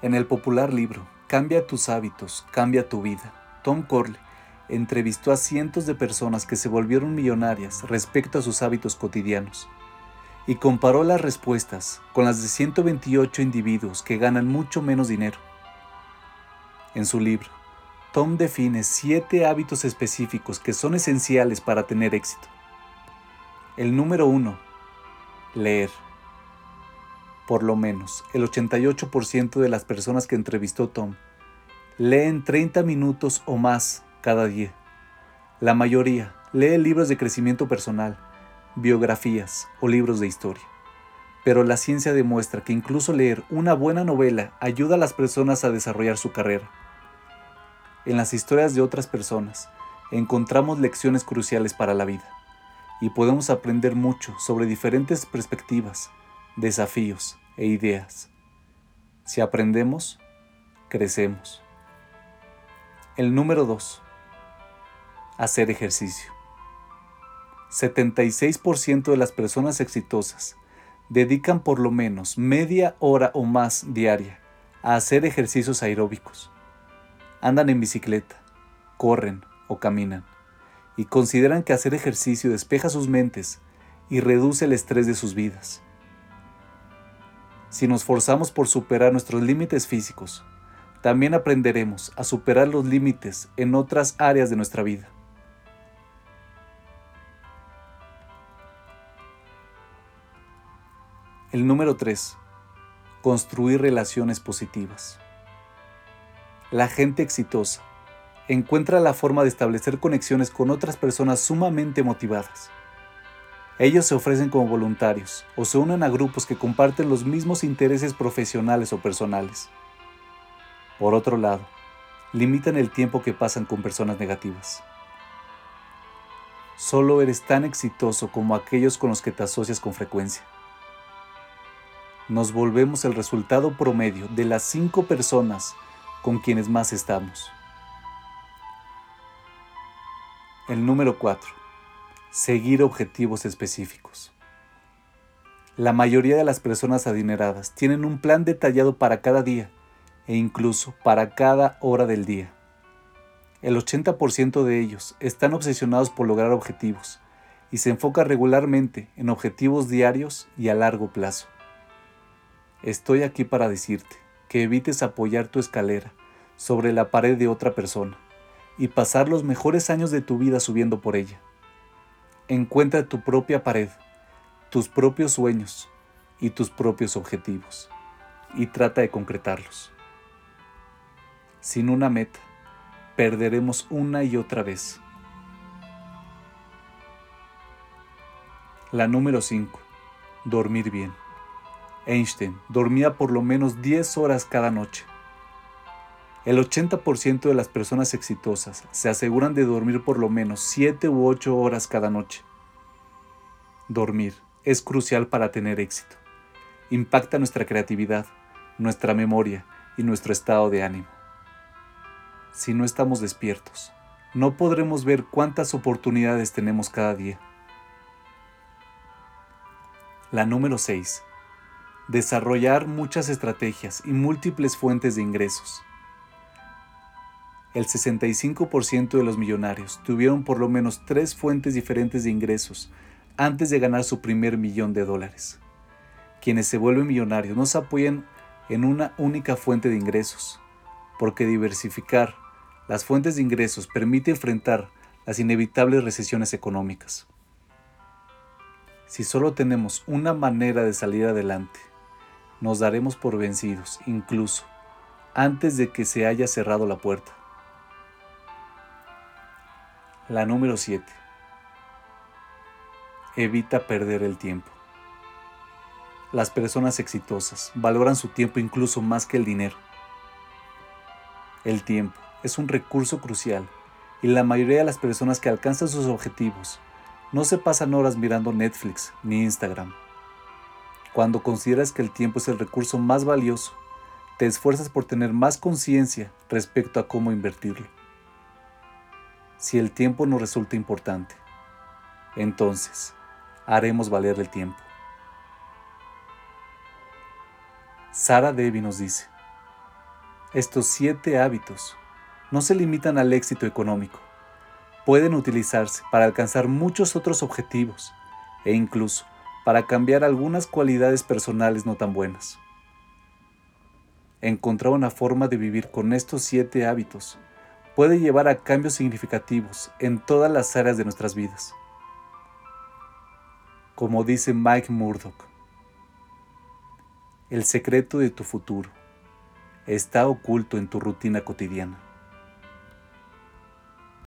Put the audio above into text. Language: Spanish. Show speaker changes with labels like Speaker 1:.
Speaker 1: En el popular libro Cambia tus hábitos, cambia tu vida, Tom Corley entrevistó a cientos de personas que se volvieron millonarias respecto a sus hábitos cotidianos y comparó las respuestas con las de 128 individuos que ganan mucho menos dinero. En su libro, Tom define siete hábitos específicos que son esenciales para tener éxito. El número uno, leer. Por lo menos el 88% de las personas que entrevistó Tom leen 30 minutos o más cada día. La mayoría lee libros de crecimiento personal, biografías o libros de historia. Pero la ciencia demuestra que incluso leer una buena novela ayuda a las personas a desarrollar su carrera. En las historias de otras personas encontramos lecciones cruciales para la vida y podemos aprender mucho sobre diferentes perspectivas, desafíos e ideas. Si aprendemos, crecemos. El número 2. Hacer ejercicio. 76% de las personas exitosas dedican por lo menos media hora o más diaria a hacer ejercicios aeróbicos. Andan en bicicleta, corren o caminan y consideran que hacer ejercicio despeja sus mentes y reduce el estrés de sus vidas. Si nos forzamos por superar nuestros límites físicos, también aprenderemos a superar los límites en otras áreas de nuestra vida. El número 3. Construir relaciones positivas. La gente exitosa encuentra la forma de establecer conexiones con otras personas sumamente motivadas. Ellos se ofrecen como voluntarios o se unen a grupos que comparten los mismos intereses profesionales o personales. Por otro lado, limitan el tiempo que pasan con personas negativas. Solo eres tan exitoso como aquellos con los que te asocias con frecuencia nos volvemos el resultado promedio de las cinco personas con quienes más estamos. El número 4. Seguir objetivos específicos. La mayoría de las personas adineradas tienen un plan detallado para cada día e incluso para cada hora del día. El 80% de ellos están obsesionados por lograr objetivos y se enfoca regularmente en objetivos diarios y a largo plazo. Estoy aquí para decirte que evites apoyar tu escalera sobre la pared de otra persona y pasar los mejores años de tu vida subiendo por ella. Encuentra tu propia pared, tus propios sueños y tus propios objetivos y trata de concretarlos. Sin una meta, perderemos una y otra vez. La número 5. Dormir bien. Einstein dormía por lo menos 10 horas cada noche. El 80% de las personas exitosas se aseguran de dormir por lo menos 7 u 8 horas cada noche. Dormir es crucial para tener éxito. Impacta nuestra creatividad, nuestra memoria y nuestro estado de ánimo. Si no estamos despiertos, no podremos ver cuántas oportunidades tenemos cada día. La número 6 desarrollar muchas estrategias y múltiples fuentes de ingresos. El 65% de los millonarios tuvieron por lo menos tres fuentes diferentes de ingresos antes de ganar su primer millón de dólares. Quienes se vuelven millonarios no se apoyan en una única fuente de ingresos, porque diversificar las fuentes de ingresos permite enfrentar las inevitables recesiones económicas. Si solo tenemos una manera de salir adelante, nos daremos por vencidos, incluso antes de que se haya cerrado la puerta. La número 7. Evita perder el tiempo. Las personas exitosas valoran su tiempo incluso más que el dinero. El tiempo es un recurso crucial y la mayoría de las personas que alcanzan sus objetivos no se pasan horas mirando Netflix ni Instagram cuando consideras que el tiempo es el recurso más valioso, te esfuerzas por tener más conciencia respecto a cómo invertirlo. Si el tiempo nos resulta importante, entonces haremos valer el tiempo. Sara Devi nos dice, Estos siete hábitos no se limitan al éxito económico. Pueden utilizarse para alcanzar muchos otros objetivos e incluso para cambiar algunas cualidades personales no tan buenas. Encontrar una forma de vivir con estos siete hábitos puede llevar a cambios significativos en todas las áreas de nuestras vidas. Como dice Mike Murdock, el secreto de tu futuro está oculto en tu rutina cotidiana.